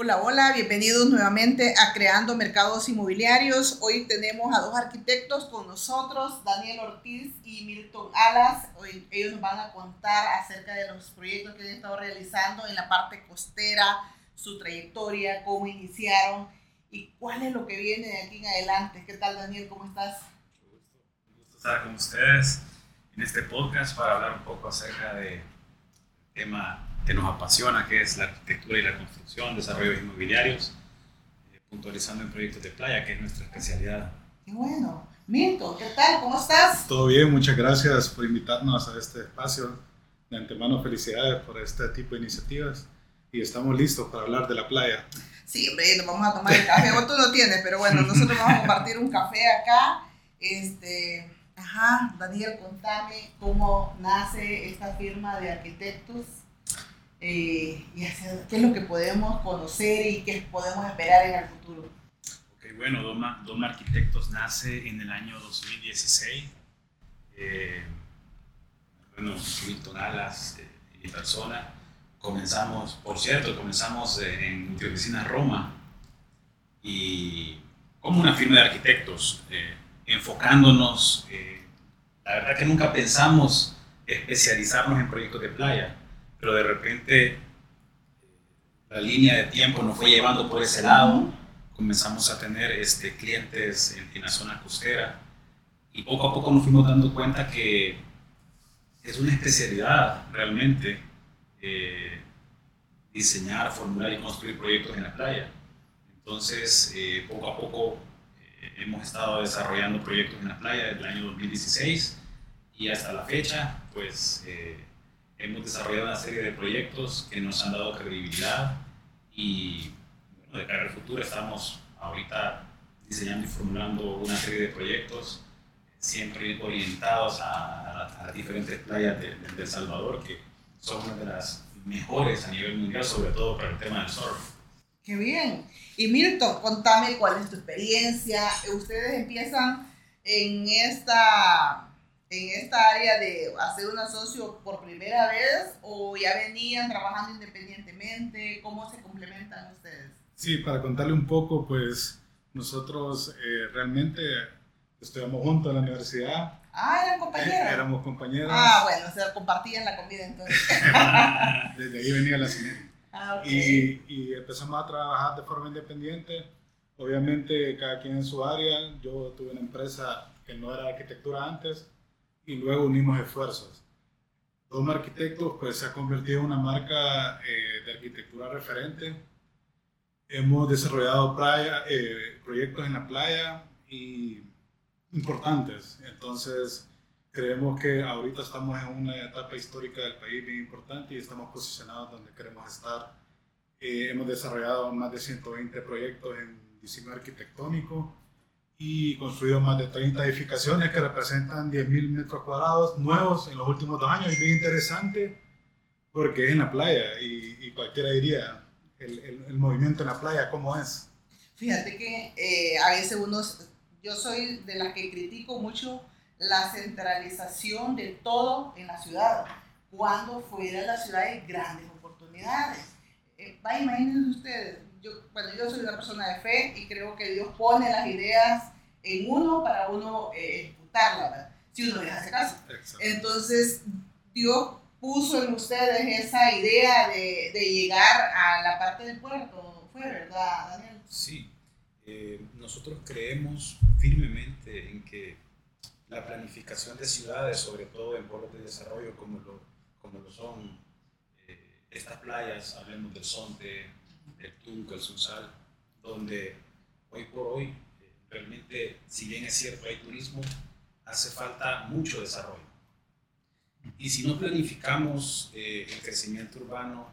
Hola, hola, bienvenidos nuevamente a Creando Mercados Inmobiliarios. Hoy tenemos a dos arquitectos con nosotros, Daniel Ortiz y Milton Alas. Hoy ellos nos van a contar acerca de los proyectos que han estado realizando en la parte costera, su trayectoria, cómo iniciaron y cuál es lo que viene de aquí en adelante. ¿Qué tal, Daniel? ¿Cómo estás? Un gusto estar con ustedes en este podcast para hablar un poco acerca del tema que nos apasiona, que es la arquitectura y la construcción, desarrollos inmobiliarios, eh, puntualizando en proyectos de playa, que es nuestra especialidad. Qué bueno. Milton, ¿qué tal? ¿Cómo estás? Todo bien, muchas gracias por invitarnos a este espacio. De antemano, felicidades por este tipo de iniciativas y estamos listos para hablar de la playa. Sí, hombre, nos vamos a tomar el café. Vos tú no tienes, pero bueno, nosotros vamos a compartir un café acá. Este, ajá, Daniel, contame cómo nace esta firma de arquitectos eh, y hacia, qué es lo que podemos conocer y qué podemos esperar en el futuro. Ok, bueno, Doma, Doma Arquitectos nace en el año 2016. Eh, bueno, Milton Alas eh, y persona. Comenzamos, por cierto, comenzamos en oficina Roma y como una firma de arquitectos, eh, enfocándonos, eh, la verdad que nunca pensamos especializarnos en proyectos de playa pero de repente eh, la línea de tiempo nos fue llevando por ese lado, comenzamos a tener este, clientes en, la zona costera y poco a poco nos fuimos dando cuenta que es una especialidad realmente eh, diseñar, formular y construir proyectos en la playa. Entonces, eh, poco a poco hemos estado desarrollando proyectos en la playa desde el año 2016 y hasta la fecha, pues hemos desarrollado una serie de proyectos que nos han dado credibilidad y bueno, de cara al futuro estamos ahorita diseñando y formulando una serie de proyectos siempre orientados a, a, las diferentes playas de, de, El Salvador que son una de las mejores a nivel mundial, sobre todo para el tema del surf. Qué bien. Y Milton, contame cuál es tu experiencia. Ustedes empiezan en esta en esta área de hacer un asocio por primera vez o ya venían trabajando independientemente? ¿Cómo se complementan ustedes? Sí, para contarle un poco, pues nosotros eh, realmente estudiamos juntos en la universidad. Ah, eran compañeros. Eh, éramos compañeros. Ah, bueno, o sea, compartían la comida entonces. Desde ahí venía la sinergia. Ah, okay. y, y empezamos a trabajar de forma independiente. Obviamente, cada quien en su área. Yo tuve una empresa que no era arquitectura antes, y luego unimos esfuerzos. Doma Arquitectos pues, se ha convertido en una marca eh, de arquitectura referente. Hemos desarrollado playa, eh, proyectos en la playa y importantes. Entonces, creemos que ahorita estamos en una etapa histórica del país bien importante y estamos posicionados donde queremos estar. Eh, hemos desarrollado más de 120 proyectos en diseño arquitectónico y construido más de 30 edificaciones que representan 10.000 metros cuadrados nuevos en los últimos dos años. Y bien interesante porque es en la playa y, y cualquiera diría el, el, el, movimiento en la playa, ¿cómo es? Fíjate que eh, a veces uno, yo soy de las que critico mucho la centralización de todo en la ciudad, cuando fuera la ciudad hay grandes oportunidades. Eh, imagínense ustedes, yo, bueno, yo soy una persona de fe y creo que Dios pone las ideas en uno para uno eh, si uno les hace caso. Exacto. Entonces, Dios puso en ustedes esa idea de, de, llegar a la parte del puerto, ¿fue verdad, Daniel? Sí, eh, nosotros creemos firmemente en que la planificación de ciudades, sobre todo en pueblos de desarrollo como lo, como lo son eh, estas playas, hablemos del Sonte, el Tunco, el Sunsal, donde hoy por hoy eh, realmente, si bien es cierto, hay turismo, hace falta mucho desarrollo. Y si no planificamos eh, el crecimiento urbano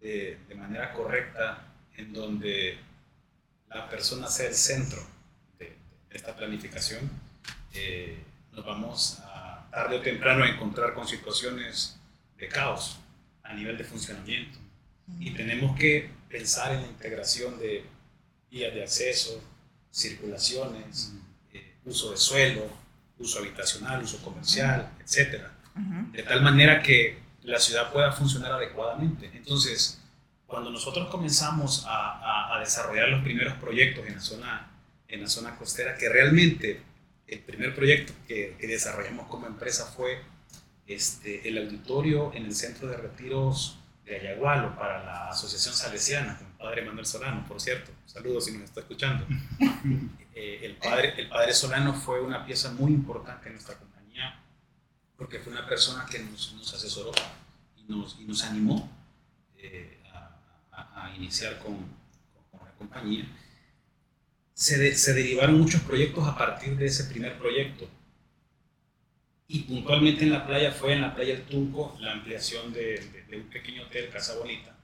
de, de, manera correcta, en donde la persona sea el centro de, de esta planificación, eh, nos vamos a tarde o temprano a encontrar con situaciones de caos a nivel de funcionamiento. Y tenemos que pensar en la integración de vías de acceso, circulaciones, eh, uso de suelo, uso habitacional, uso comercial, etc. De tal manera que la ciudad pueda funcionar adecuadamente. Entonces, cuando nosotros comenzamos a, a, desarrollar los primeros proyectos en la zona, en la zona costera, que realmente el primer proyecto que, que desarrollamos como empresa fue este, el auditorio en el centro de retiros de Ayagualo para la Asociación Salesiana, con el padre Manuel Solano, por cierto. Saludos si nos está escuchando. Eh, el, padre, el padre Solano fue una pieza muy importante en nuestra compañía porque fue una persona que nos, nos asesoró y nos, y nos animó eh, a, a, iniciar con, con, la compañía. Se, se derivaron muchos proyectos a partir de ese primer proyecto y puntualmente en la playa fue en la playa del Tunco la ampliación de, de, un pequeño hotel, Casa Bonita,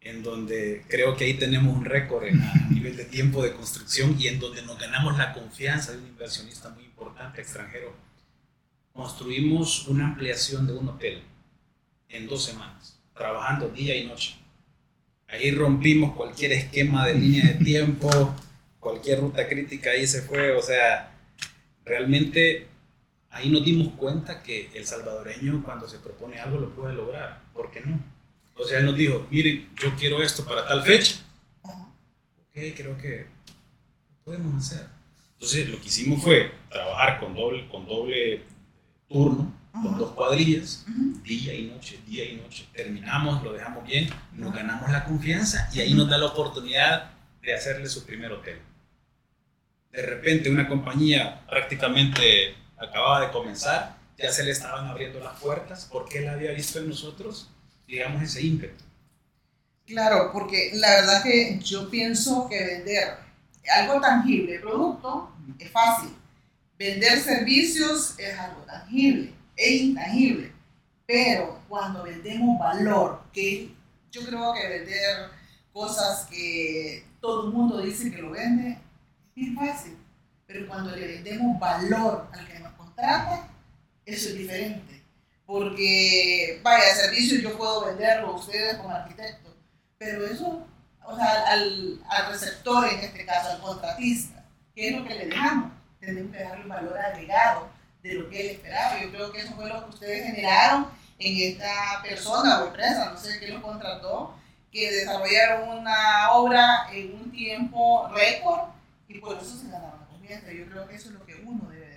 en donde creo que ahí tenemos un récord a nivel de tiempo de construcción y en donde nos ganamos la confianza de un inversionista muy importante extranjero. Construimos una ampliación de un hotel en dos semanas, trabajando día y noche. Ahí rompimos cualquier esquema de línea de tiempo, cualquier ruta crítica ahí se fue, o sea, realmente ahí nos dimos cuenta que el salvadoreño cuando se propone algo lo puede lograr. ¿Por qué no? O sea, él nos dijo, miren, yo quiero esto para tal fecha. Ok, creo que lo podemos hacer. Entonces, lo que hicimos fue trabajar con doble, con doble turno, con dos cuadrillas, día y noche, día y noche. Terminamos, lo dejamos bien, nos ganamos la confianza y ahí nos da la oportunidad de hacerle su primer hotel. De repente, una compañía prácticamente acababa de comenzar, ya se le estaban abriendo las puertas porque él había visto en nosotros, digamos, ese ímpetu. Claro, porque la verdad que yo pienso que vender algo tangible, producto, es fácil. Vender servicios es algo tangible e intangible. Pero cuando vendemos valor, que yo creo que vender cosas que todo el mundo dice que lo vende, es fácil. Pero cuando le vendemos valor al que trata, eso es diferente. Porque, vaya, servicio yo puedo venderlo a ustedes como arquitecto, pero eso, o sea, al, al receptor en este caso, al contratista, ¿qué es lo que le dejamos? Tenemos que darle un valor agregado de lo que él esperaba. Yo creo que eso fue lo que ustedes generaron en esta persona o empresa, no sé quién lo contrató, que desarrollaron una obra en un tiempo récord y por eso se ganaron Yo creo que eso es lo que uno debe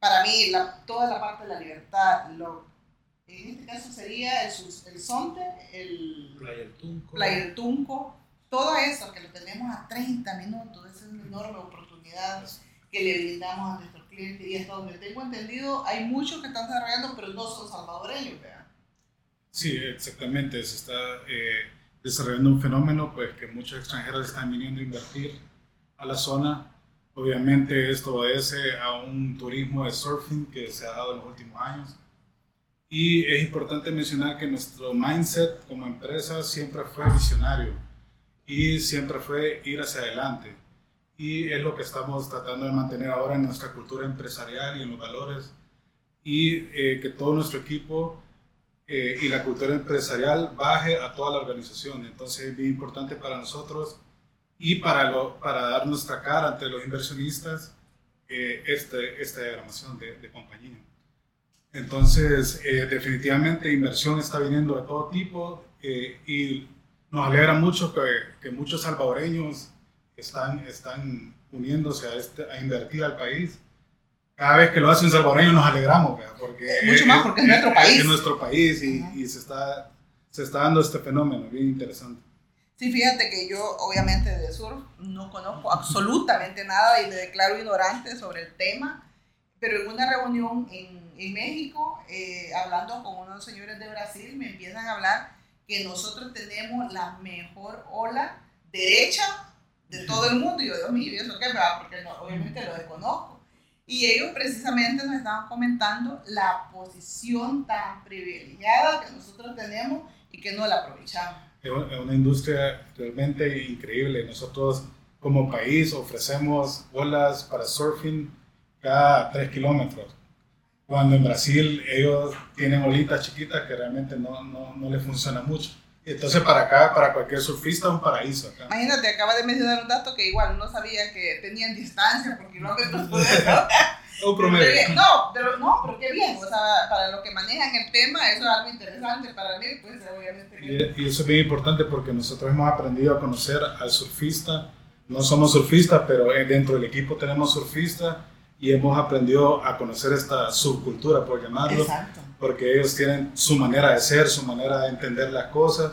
para mí, la, toda la parte de la libertad, lo, en este caso sería el, el Sonte, el Playa del Tunco, todo eso que lo tenemos a 30 minutos, esa es una enorme oportunidad que le brindamos a nuestros clientes y hasta donde tengo entendido, hay muchos que están desarrollando, pero no son salvadoreños, ¿verdad? Sí, exactamente, se está eh, desarrollando un fenómeno pues que muchos extranjeros están viniendo a invertir a la zona Obviamente esto obedece a un turismo de surfing que se ha dado en los últimos años. Y es importante mencionar que nuestro mindset como empresa siempre fue visionario y siempre fue ir hacia adelante. Y es lo que estamos tratando de mantener ahora en nuestra cultura empresarial y en los valores. Y eh, que todo nuestro equipo eh, y la cultura empresarial baje a toda la organización. Entonces es bien importante para nosotros y para, lo, para dar nuestra cara ante los inversionistas eh, este, esta diagramación de, de compañía. Entonces, eh, definitivamente inversión está viniendo de todo tipo eh, y nos alegra mucho que, que, muchos salvadoreños están, están uniéndose a, este, a invertir al país. Cada vez que lo hace un salvadoreño nos alegramos, porque mucho más porque es, nuestro país. Es nuestro país y, y se, está, se está dando este fenómeno bien interesante. Sí, fíjate que yo obviamente de surf no conozco absolutamente nada y me declaro ignorante sobre el tema, pero en una reunión en, en México, eh, hablando con unos señores de Brasil, me empiezan a hablar que nosotros tenemos la mejor ola derecha de todo el mundo. Y yo, Dios mío, ¿y eso qué va? Porque no, obviamente lo desconozco. Y ellos precisamente nos estaban comentando la posición tan privilegiada que nosotros tenemos y que no la aprovechamos es una industria realmente increíble. Nosotros como país ofrecemos olas para surfing cada 3 kilómetros, cuando en Brasil ellos tienen olitas chiquitas que realmente no, no, no les funciona mucho. Entonces para acá, para cualquier surfista, un paraíso acá. Imagínate, acaba de mencionar un dato que igual no sabía que tenían distancia por kilómetros. un promedio. No, pero, no, pero qué bien. O sea, para los que manejan el tema, eso es algo interesante para mí, pues obviamente. Y, y eso es bien importante porque nosotros hemos aprendido a conocer al surfista. No somos surfistas, pero dentro del equipo tenemos surfistas y hemos aprendido a conocer esta subcultura, por llamarlo. Exacto porque ellos tienen su manera de ser, su manera de entender las cosas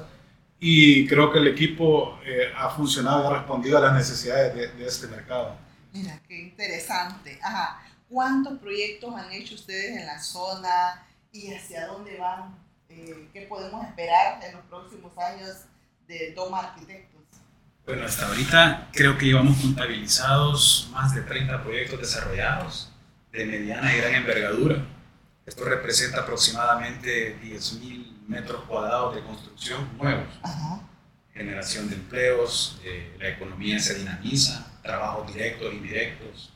y creo que el equipo eh, ha funcionado y ha respondido a las necesidades de, este mercado. Mira, qué interesante. Ajá. ¿Cuántos proyectos han hecho ustedes en la zona y hacia dónde van? Eh, ¿Qué podemos esperar en los próximos años de Toma Arquitectos? Bueno, hasta ahorita creo que llevamos contabilizados más de 30 proyectos desarrollados de mediana y gran envergadura esto representa aproximadamente 10.000 metros cuadrados de construcción nuevos. Generación de empleos, eh, la economía se dinamiza, trabajos directos e indirectos,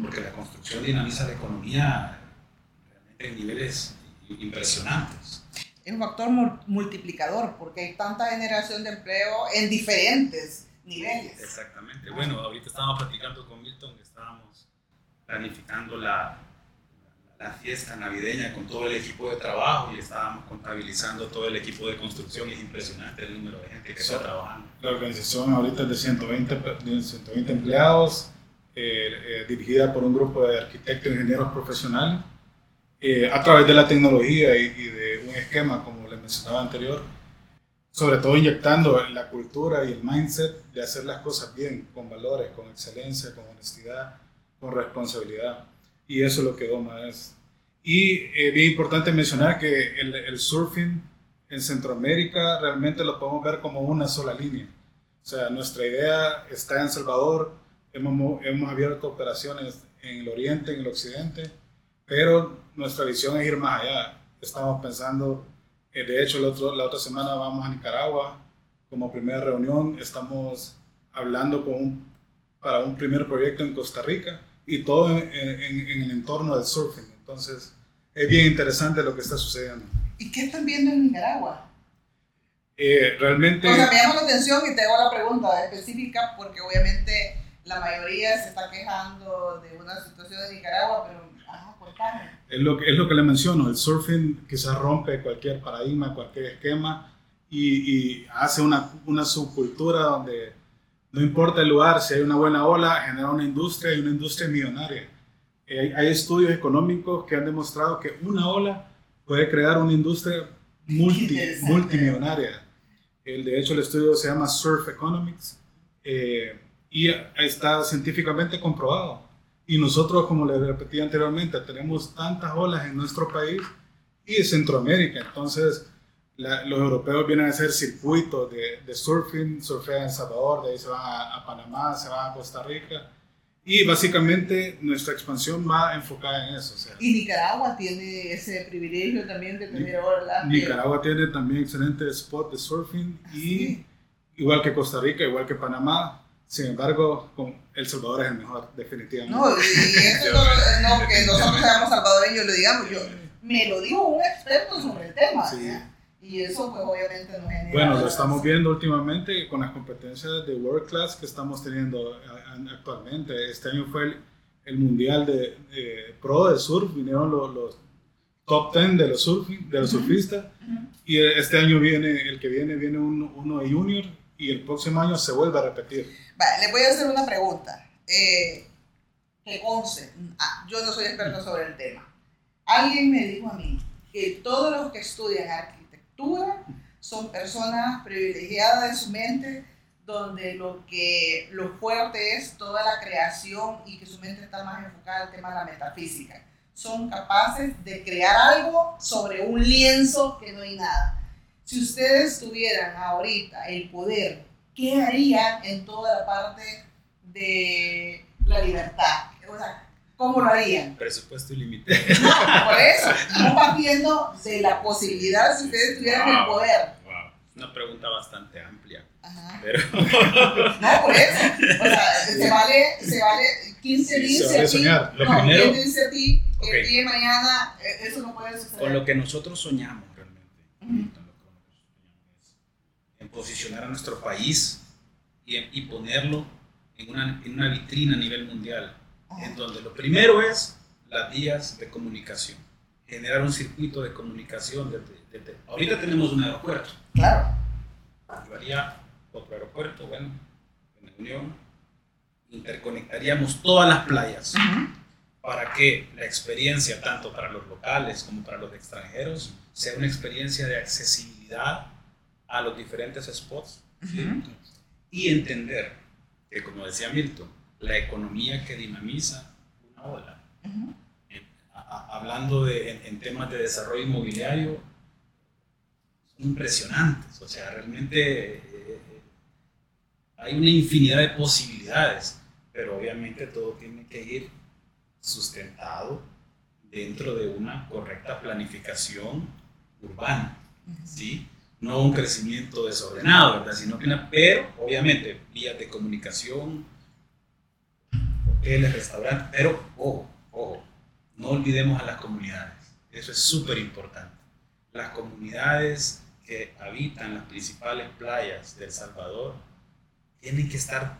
porque la construcción dinamiza la economía realmente en niveles impresionantes. Es un factor multiplicador porque hay tanta generación de empleo en diferentes niveles. Exactamente. Bueno, ahorita estábamos platicando con Milton, que estábamos planificando la, la fiesta navideña con todo el equipo de trabajo y estábamos contabilizando todo el equipo de construcción. Es impresionante el número de gente que está trabajando. La organización ahorita es de 120, 120 empleados, eh, eh, dirigida por un grupo de arquitectos e ingenieros profesionales, eh, a través de la tecnología y, y, de un esquema, como les mencionaba anterior, sobre todo inyectando la cultura y el mindset de hacer las cosas bien, con valores, con excelencia, con honestidad, con responsabilidad y eso es lo que Doma es. Y eh, bien importante mencionar que el, el, surfing en Centroamérica realmente lo podemos ver como una sola línea. O sea, nuestra idea está en Salvador, hemos, hemos abierto operaciones en el oriente, en el occidente, pero nuestra visión es ir más allá. Estamos pensando, eh, de hecho, el otro, la otra semana vamos a Nicaragua como primera reunión, estamos hablando con para un primer proyecto en Costa Rica y todo en, el entorno del surfing. Entonces, es bien interesante lo que está sucediendo. ¿Y qué están viendo en Nicaragua? Eh, realmente... O sea, me llama la atención y te hago la pregunta específica porque obviamente la mayoría se está quejando de una situación de Nicaragua, pero ajá, ¿por qué? Es lo, que, es lo que le menciono, el surfing quizás rompe cualquier paradigma, cualquier esquema y, y hace una, una subcultura donde no importa el lugar, si hay una buena ola, genera una industria y una industria millonaria. Eh, hay, estudios económicos que han demostrado que una ola puede crear una industria multi, multimillonaria. El, de hecho, el estudio se llama Surf Economics eh, y está científicamente comprobado. Y nosotros, como les repetí anteriormente, tenemos tantas olas en nuestro país y en Centroamérica. Entonces, los europeos vienen a hacer circuitos de, de, surfing, surfean en Salvador, de ahí se van a, Panamá, se van a Costa Rica. Y básicamente nuestra expansión va enfocada en eso. y Nicaragua tiene ese privilegio también de tener olas. Nicaragua tiene también excelentes spots de surfing y igual que Costa Rica, igual que Panamá. Sin embargo, El Salvador es el mejor, definitivamente. No, y eso no, no, que nosotros seamos salvadoreños lo digamos, yo me lo digo un experto sobre el tema. Sí. Y eso pues obviamente no genera... Bueno, lo estamos viendo últimamente con las competencias de World Class que estamos teniendo actualmente. Este año fue el, el Mundial de, Pro de Surf, vinieron los, los top 10 de los, surfing, de los surfistas y este año viene, el que viene, viene uno de Junior y el próximo año se vuelve a repetir. Vale, le voy a hacer una pregunta. Eh, que once, ah, yo no soy experto sobre el tema. Alguien me dijo a mí que todos los que estudian son personas privilegiadas en su mente, donde lo que lo fuerte es toda la creación y que su mente está más enfocada al tema de la metafísica. Son capaces de crear algo sobre un lienzo que no hay nada. Si ustedes tuvieran ahorita el poder, ¿qué harían en toda la parte de la libertad? ¿Cómo lo harían? Presupuesto ilimitado. No, por eso. Estamos partiendo de la posibilidad si ustedes tuvieran el poder. Wow. Una pregunta bastante amplia. Ajá. Pero... No, por eso. O sea, se vale, se vale 15 sí, se vale soñar. Lo no, primero... ¿quién dice a ti que okay. el día de mañana eh, eso no puede suceder? Con lo que nosotros soñamos realmente. Uh -huh. Es posicionar a nuestro país y, y ponerlo en una, en una vitrina a nivel mundial, en donde lo primero es las vías de comunicación, generar un circuito de comunicación. Desde, ahorita tenemos un aeropuerto. Claro. Yo haría otro aeropuerto, bueno, en la Unión, interconectaríamos todas las playas para que la experiencia, tanto para los locales como para los extranjeros, sea una experiencia de accesibilidad a los diferentes spots y entender que, como decía Milton, la economía que dinamiza una ola. hablando de, en, temas de desarrollo inmobiliario, son impresionantes. O sea, realmente eh, hay una infinidad de posibilidades, pero obviamente todo tiene que ir sustentado dentro de una correcta planificación urbana, ¿sí? No un crecimiento desordenado, ¿verdad? Sino que una, pero obviamente vías de comunicación, hoteles, restaurantes, pero ojo, ojo, no olvidemos a las comunidades, eso es súper importante. Las comunidades que habitan las principales playas de El Salvador tienen que estar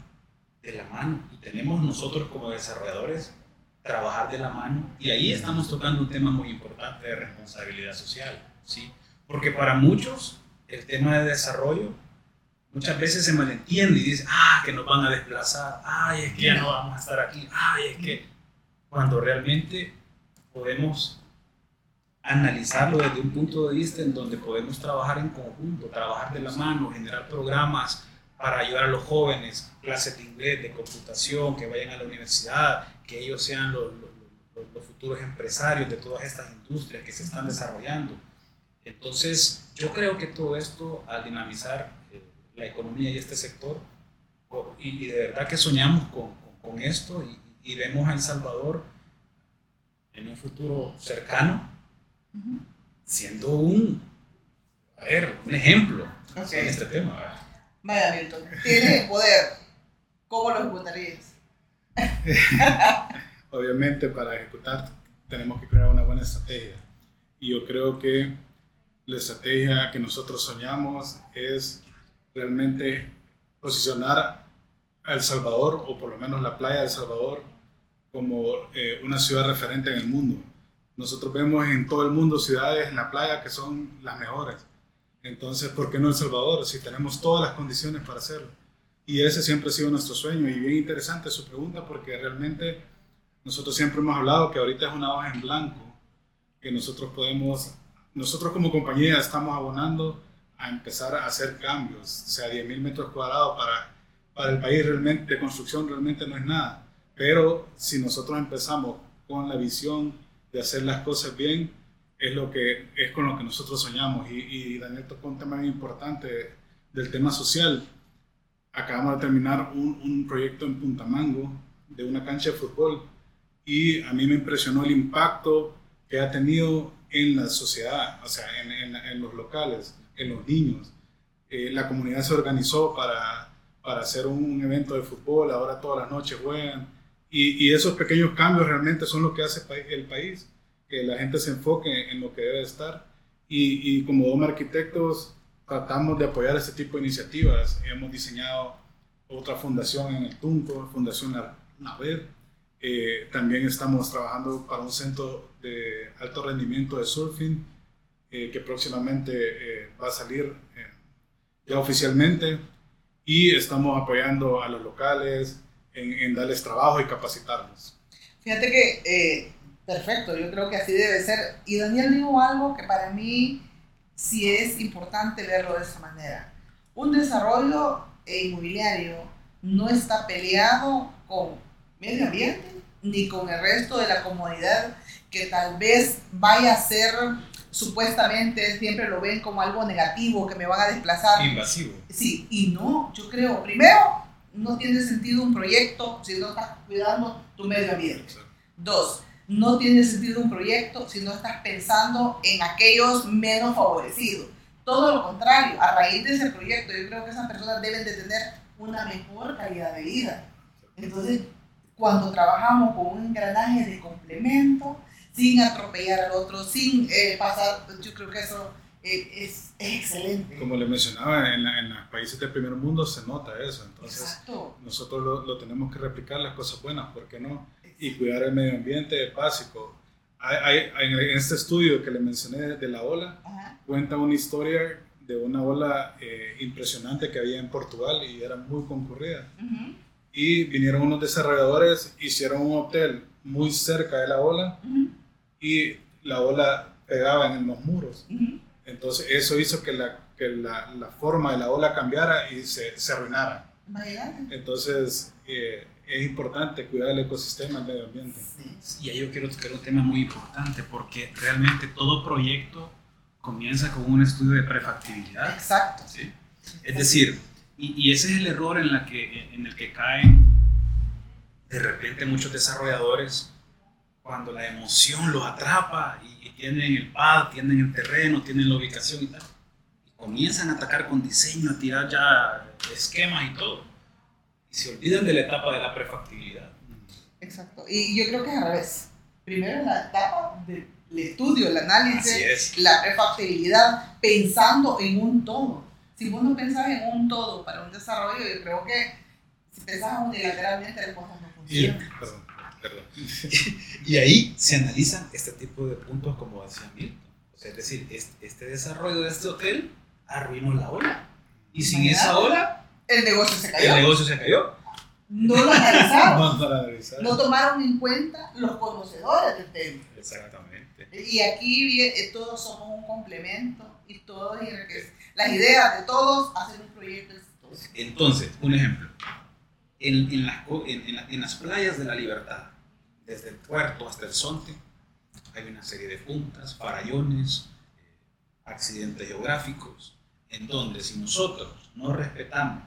de la mano y tenemos nosotros como desarrolladores trabajar de la mano y ahí estamos tocando un tema muy importante de responsabilidad social, ¿sí? Porque para muchos el tema de desarrollo muchas veces se malentiende y dice, ah, que nos van a desplazar, ay, es que ya no vamos a estar aquí, ay, es que cuando realmente podemos analizarlo desde un punto de vista en donde podemos trabajar en conjunto, trabajar de la mano, generar programas para ayudar a los jóvenes, clases de inglés, de computación, que vayan a la universidad, que ellos sean los, los, futuros empresarios de todas estas industrias que se están desarrollando. Entonces, yo creo que todo esto, al dinamizar eh, la economía y este sector, y, de verdad que soñamos con, con, esto y, vemos a El Salvador en un futuro cercano, siendo un, a ver, un ejemplo en este tema. Vaya, Milton, tienes el poder, ¿cómo lo ejecutarías? Obviamente, para ejecutar tenemos que crear una buena estrategia. Y yo creo que la estrategia que nosotros soñamos es realmente posicionar a El Salvador, o por lo menos la playa de El Salvador, como eh, una ciudad referente en el mundo. Nosotros vemos en todo el mundo ciudades en la playa que son las mejores. Entonces, ¿por qué no El Salvador? Si tenemos todas las condiciones para hacerlo. Y ese siempre ha sido nuestro sueño. Y bien interesante su pregunta porque realmente nosotros siempre hemos hablado que ahorita es una hoja en blanco, que nosotros podemos nosotros como compañía estamos abonando a empezar a hacer cambios, o sea, 10.000 metros cuadrados para, para el país realmente, de construcción realmente no es nada, pero si nosotros empezamos con la visión de hacer las cosas bien, es, lo que, es con lo que nosotros soñamos. Y, y Daniel tocó un tema muy importante del tema social. Acabamos de terminar un, un proyecto en Punta Mango de una cancha de fútbol y a mí me impresionó el impacto que ha tenido en la sociedad, o sea, en, en, los locales, en los niños. Eh, la comunidad se organizó para, para hacer un, evento de fútbol, ahora todas las noches juegan. Y, y, esos pequeños cambios realmente son lo que hace el país, que la gente se enfoque en lo que debe estar. Y, y como Doma Arquitectos tratamos de apoyar este tipo de iniciativas. Hemos diseñado otra fundación en el Tunco, Fundación Naver. Eh, también estamos trabajando para un centro de alto rendimiento de surfing eh, que próximamente eh, va a salir eh, ya oficialmente y estamos apoyando a los locales en, darles trabajo y capacitarlos. Fíjate que, perfecto, yo creo que así debe ser. Y Daniel dijo algo que para mí sí es importante verlo de esa manera. Un desarrollo inmobiliario no está peleado con medio ambiente ni con el resto de la comunidad que tal vez vaya a ser supuestamente siempre lo ven como algo negativo, que me van a desplazar. Invasivo. Sí, y no, yo creo, primero, no tiene sentido un proyecto si no estás cuidando tu medio ambiente. Dos, no tiene sentido un proyecto si no estás pensando en aquellos menos favorecidos. Todo lo contrario, a raíz de ese proyecto, yo creo que esas personas deben de tener una mejor calidad de vida. Entonces, cuando trabajamos con un engranaje de complemento, sin atropellar al otro, sin eh, pasar, yo creo que eso eh, es, excelente. Como le mencionaba, en, en, los países del primer mundo se nota eso. Entonces, Exacto. nosotros lo, lo, tenemos que replicar, las cosas buenas, ¿por qué no? Y cuidar el medio ambiente es básico. Hay, hay, en este estudio que le mencioné de la ola, Ajá. cuenta una historia de una ola eh, impresionante que había en Portugal y era muy concurrida. Uh -huh. Y vinieron unos desarrolladores, hicieron un hotel muy cerca de la ola uh -huh. Y la ola pegaba en los muros. Uh -huh. Entonces eso hizo que, la, que la, la, forma de la ola cambiara y se, se arruinara. Entonces eh, es importante cuidar el ecosistema, el medio ambiente. Sí. Y ahí yo quiero tocar un tema muy importante porque realmente todo proyecto comienza con un estudio de prefactibilidad. Exacto. ¿sí? Es decir, y, y, ese es el error en, la que, en el que caen de repente muchos desarrolladores cuando la emoción los atrapa y, y tienen el pad, tienen el terreno, tienen la ubicación y tal. Y comienzan a atacar con diseño, a tirar ya esquemas y todo. Y se olvidan de la etapa de la prefactibilidad. Exacto. Y yo creo que es al revés. Primero la etapa del estudio, el análisis, la prefactibilidad, pensando en un todo. Si vos no pensás en un todo para un desarrollo, yo creo que si pensás unilateralmente las cosas no funcionan. Y, perdón, y ahí se analizan este tipo de puntos como decía Milton. O sea, es decir, este, este desarrollo de este hotel arruinó la ola. Y sin esa ola, el negocio se cayó. El negocio se cayó. No lo analizaron. No lo analizaron. No tomaron en cuenta los conocedores del tema. Exactamente. Y aquí eh, todos somos un complemento y todos las ideas de todos hacen un proyecto exitoso. Entonces, un ejemplo. En, en, las, en, en, en, las playas de la libertad, desde el puerto hasta el Sonte, hay una serie de puntas, farallones, eh, accidentes geográficos, en donde si nosotros no respetamos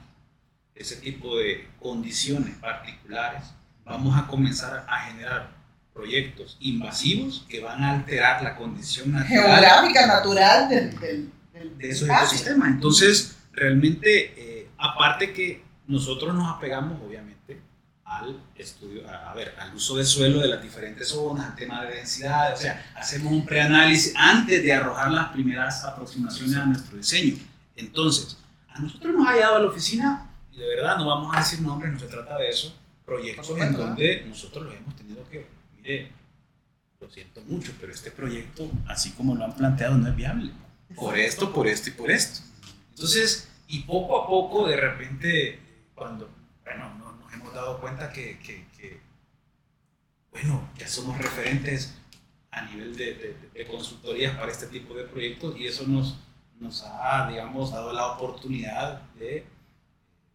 ese tipo de condiciones particulares, vamos a comenzar a generar proyectos invasivos que van a alterar la condición natural, geográfica natural del, del, del de esos ecosistemas. Entonces, realmente, eh, aparte que nosotros nos apegamos, obviamente, al estudio, a, a, ver, al uso de suelo de las diferentes zonas, al tema de densidad, o sea, hacemos un preanálisis antes de arrojar las primeras aproximaciones a nuestro diseño. Entonces, a nosotros nos ha llegado a la oficina, y de verdad no vamos a decir nombres, no se trata de eso, proyectos en donde nosotros los hemos tenido que, mire, lo siento mucho, pero este proyecto, así como lo han planteado, no es viable. Por esto, por esto y por esto. Entonces, y poco a poco, de repente, cuando, bueno, no, nos hemos dado cuenta que, que, que, bueno, ya somos referentes a nivel de, de, de consultorías para este tipo de proyectos y eso nos, nos ha, digamos, dado la oportunidad de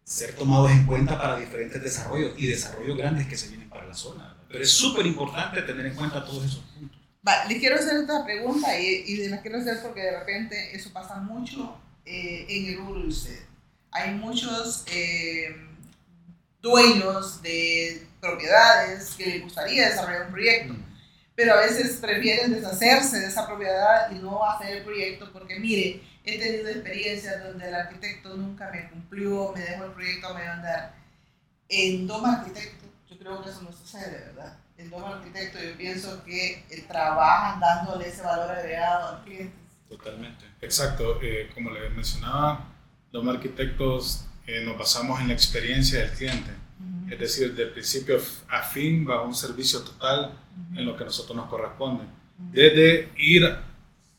ser tomados en cuenta para diferentes desarrollos y desarrollos grandes que se vienen para la zona. Pero es súper importante tener en cuenta todos esos puntos. Va, le quiero hacer otra pregunta y, y la quiero hacer porque de repente eso pasa mucho eh, en el rubro de. Hay muchos eh, dueños de propiedades que les gustaría desarrollar un proyecto, pero a veces prefieren deshacerse de esa propiedad y no hacer el proyecto porque, mire, he tenido experiencias donde el arquitecto nunca me cumplió, me dejó el proyecto a medio andar. En Doma Arquitecto, yo creo que eso no sucede, ¿verdad? En Doma Arquitecto yo pienso que trabajan dándole ese valor agregado al cliente. Totalmente. Exacto. Eh, como le mencionaba, Doma Arquitectos eh, nos basamos en la experiencia del cliente. Uh -huh. Es decir, del principio a fin va un servicio total uh -huh. en lo que a nosotros nos corresponde. Uh -huh. Desde ir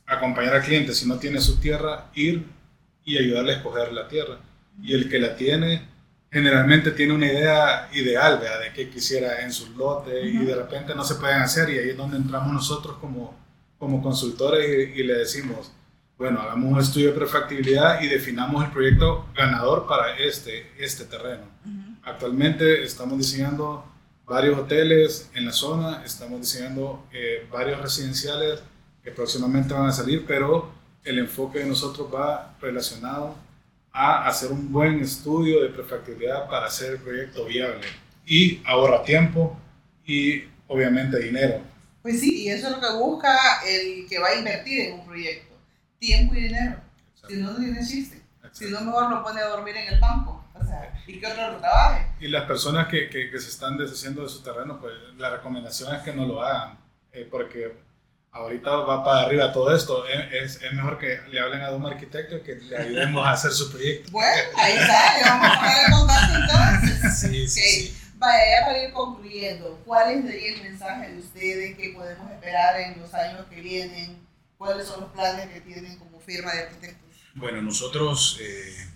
acompañar al cliente, si no tiene su tierra, ir y ayudarle a escoger la tierra. Y el que la tiene, generalmente tiene una idea ideal ¿verdad? de qué quisiera en sus lotes y de repente no se pueden hacer y ahí es donde entramos nosotros como, como consultores y, y, le decimos, bueno, hagamos un estudio de prefactibilidad y definamos el proyecto ganador para este, este terreno. Uh -huh. Actualmente estamos diseñando varios hoteles en la zona, estamos diseñando eh, varios residenciales que próximamente van a salir, pero el enfoque de nosotros va relacionado a hacer un buen estudio de prefactibilidad para hacer el proyecto viable y ahorra tiempo y obviamente dinero. Pues sí, y eso es lo que busca el que va a invertir en un proyecto, tiempo y dinero. Exacto. Si no, no existe. Exacto. Si no, mejor lo pone a dormir en el banco. O sea, y que otro lo trabaje. Y las personas que, que, que, se están deshaciendo de su terreno, pues la recomendación es que no lo hagan, eh, porque ahorita va para arriba todo esto. Es, es, mejor que le hablen a un arquitecto que le ayudemos a hacer su proyecto. Bueno, ahí está, vamos a poner el contacto entonces. Sí, sí, Vaya, para ir concluyendo, ¿cuál sería el mensaje de ustedes que podemos esperar en los años que vienen? ¿Cuáles son los planes que tienen como firma de arquitectos? Bueno, nosotros, eh,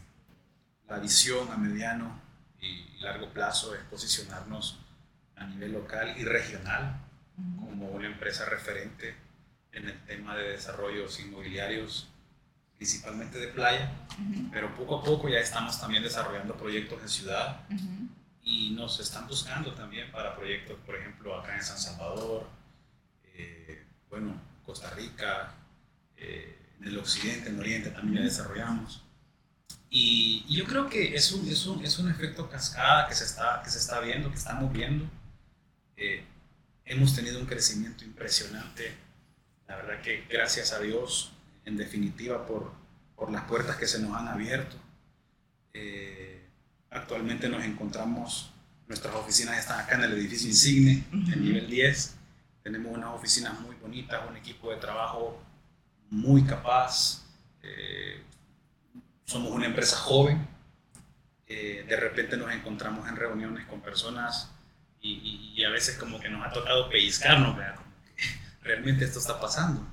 la visión a mediano y largo plazo es posicionarnos a nivel local y regional como una empresa referente en el tema de desarrollos inmobiliarios, principalmente de playa, pero poco a poco ya estamos también desarrollando proyectos de ciudad y nos están buscando también para proyectos, por ejemplo, acá en San Salvador, eh, bueno, Costa Rica, eh, en el occidente, en el oriente también ya desarrollamos. Y, yo creo que es un, es, un, es un efecto cascada que se, está, que se está viendo, que estamos viendo. Eh, hemos tenido un crecimiento impresionante la verdad que gracias a Dios, en definitiva, por, por las puertas que se nos han abierto. Eh, actualmente nos encontramos, nuestras oficinas están acá en el edificio Insigne, en nivel 10. Tenemos unas oficinas muy bonitas, un equipo de trabajo muy capaz. Eh, somos una empresa joven. Eh, de repente nos encontramos en reuniones con personas y, y, a veces como que nos ha tocado pellizcarnos, realmente esto está pasando.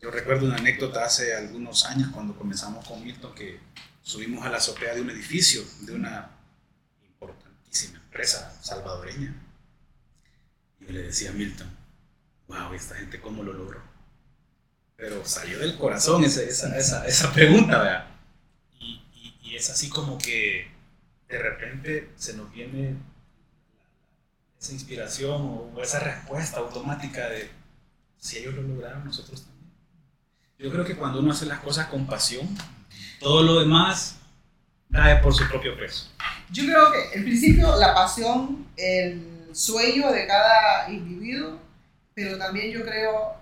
Yo recuerdo una anécdota hace algunos años cuando comenzamos con Milton que subimos a la azotea de un edificio de una importantísima empresa salvadoreña. Y yo le decía a Milton, wow, esta gente cómo lo logró. Pero salió del corazón esa, esa, esa, pregunta, ¿verdad? Y, y, y es así como que de repente se nos viene esa inspiración o esa respuesta automática de, si ellos lo lograron, nosotros también. Yo creo que cuando uno hace las cosas con pasión, todo lo demás cae por su propio peso. Yo creo que en principio la pasión, el sueño de cada individuo, pero también yo creo,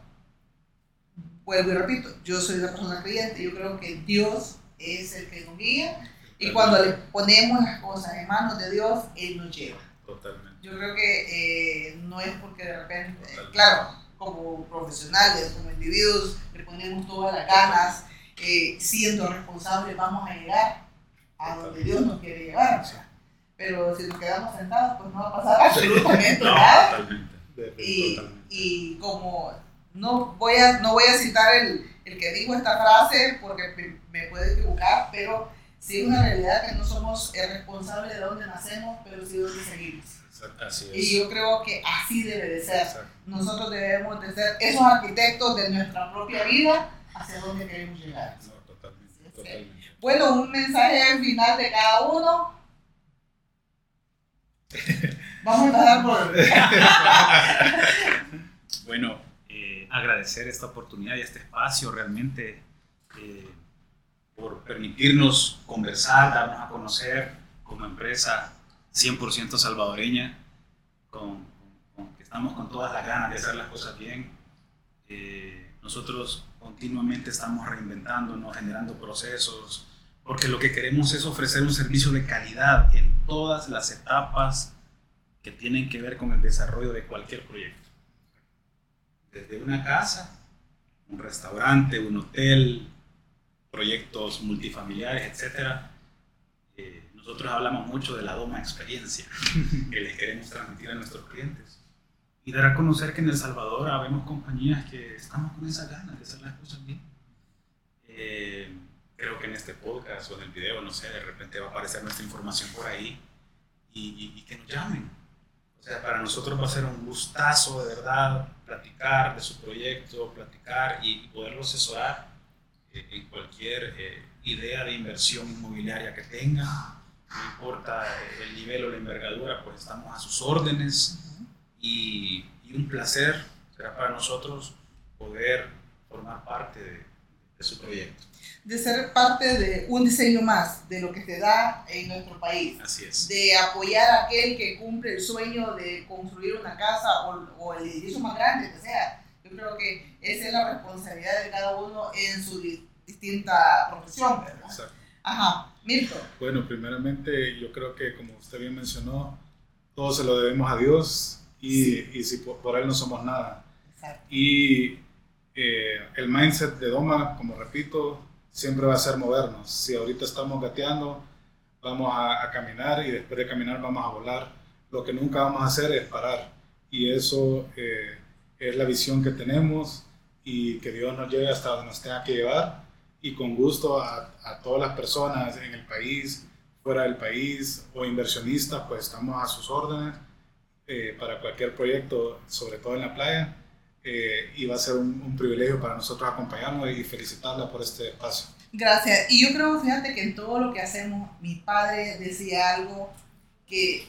vuelvo y repito, yo soy una persona creyente, yo creo que Dios es el que nos guía y cuando le ponemos las cosas en manos de Dios, Él nos lleva. Totalmente. Yo creo que eh, no es porque de repente, claro, como profesionales, como individuos, le ponemos todas las ganas, eh, siendo responsables, vamos a llegar a donde Dios nos quiere llevar. pero si nos quedamos sentados, pues no va a pasar absolutamente nada. Y, y, como no voy a, no voy a citar el, el que dijo esta frase porque me, puede equivocar, pero sí es una realidad que no somos responsables de dónde nacemos, pero sí de dónde seguimos. Y yo creo que así debe de ser. Nosotros debemos de ser esos arquitectos de nuestra propia vida hacia donde queremos llegar. Bueno, un mensaje final de cada uno. Vamos a empezar por... bueno, eh, agradecer esta oportunidad y este espacio realmente eh, por permitirnos conversar, darnos a conocer como empresa 100% salvadoreña, con, que estamos con todas las ganas de hacer las cosas bien. Eh, nosotros continuamente estamos reinventándonos, generando procesos, porque lo que queremos es ofrecer un servicio de calidad en todas las etapas que tienen que ver con el desarrollo de cualquier proyecto. Desde una casa, un restaurante, un hotel, proyectos multifamiliares, etcétera, nosotros hablamos mucho de la Doma experiencia que les queremos transmitir a nuestros clientes. Y dar a conocer que en El Salvador habemos compañías que estamos con esa ganas de hacer las cosas bien. Eh, creo que en este podcast o en el video, no sé, de repente va a aparecer nuestra información por ahí y, y que nos llamen. O sea, para nosotros va a ser un gustazo de verdad platicar de su proyecto, platicar y, poderlo asesorar eh, en cualquier eh, idea de inversión inmobiliaria que tenga no importa el nivel o la envergadura, pues estamos a sus órdenes y, un placer será para nosotros poder formar parte de, su proyecto. De ser parte de un diseño más de lo que se da en nuestro país. Así es. De apoyar a aquel que cumple el sueño de construir una casa o, el edificio más grande que sea. Yo creo que esa es la responsabilidad de cada uno en su distinta profesión, ¿verdad? Exacto. Ajá. Bueno, primeramente yo creo que como usted bien mencionó, todo se lo debemos a Dios y, y si por, Él no somos nada. Y Eh, el mindset de Doma, como repito, siempre va a ser movernos. Si ahorita estamos gateando, vamos a, caminar y después de caminar vamos a volar. Lo que nunca vamos a hacer es parar. Y eso eh, es la visión que tenemos y que Dios nos lleve hasta donde nos tenga que llevar. Y con gusto a, todas las personas en el país, fuera del país o inversionistas, pues estamos a sus órdenes eh, para cualquier proyecto, sobre todo en la playa. Eh, y va a ser un, un, privilegio para nosotros acompañarnos y felicitarla por este espacio. Gracias. Y yo creo, fíjate que en todo lo que hacemos, mi padre decía algo que,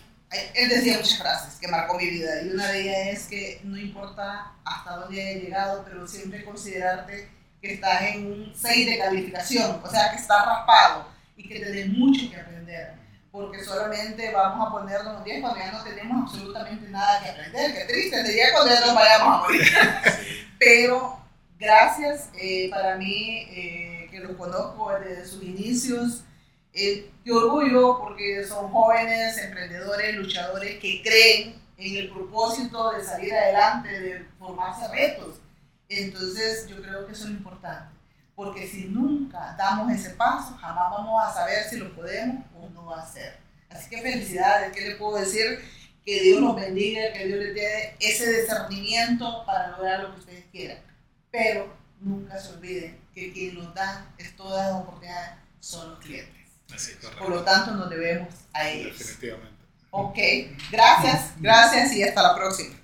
él decía muchas frases que marcó mi vida. Y una de ellas es que no importa hasta dónde hayas llegado, pero siempre considerarte que estás en un 6 de calificación, o sea, que estás raspado y que tenés mucho que aprender porque solamente vamos a ponernos 10 cuando ya no tenemos absolutamente nada que aprender. Qué triste sería cuando ya nos vayamos a morir. Pero gracias eh, para mí, eh, que los conozco desde sus inicios. Eh, qué orgullo porque son jóvenes, emprendedores, luchadores que creen en el propósito de salir adelante, de formarse retos. Entonces yo creo que eso es importante porque si nunca damos ese paso, jamás vamos a saber si lo podemos o no hacer. Así que felicidades, ¿qué le puedo decir? Que Dios nos bendiga, que Dios les dé ese discernimiento para lograr lo que ustedes quieran. Pero nunca se olviden que quien nos da es todas las oportunidades son los clientes. Por lo tanto, nos debemos a ellos. Definitivamente. Ok, gracias, gracias y hasta la próxima.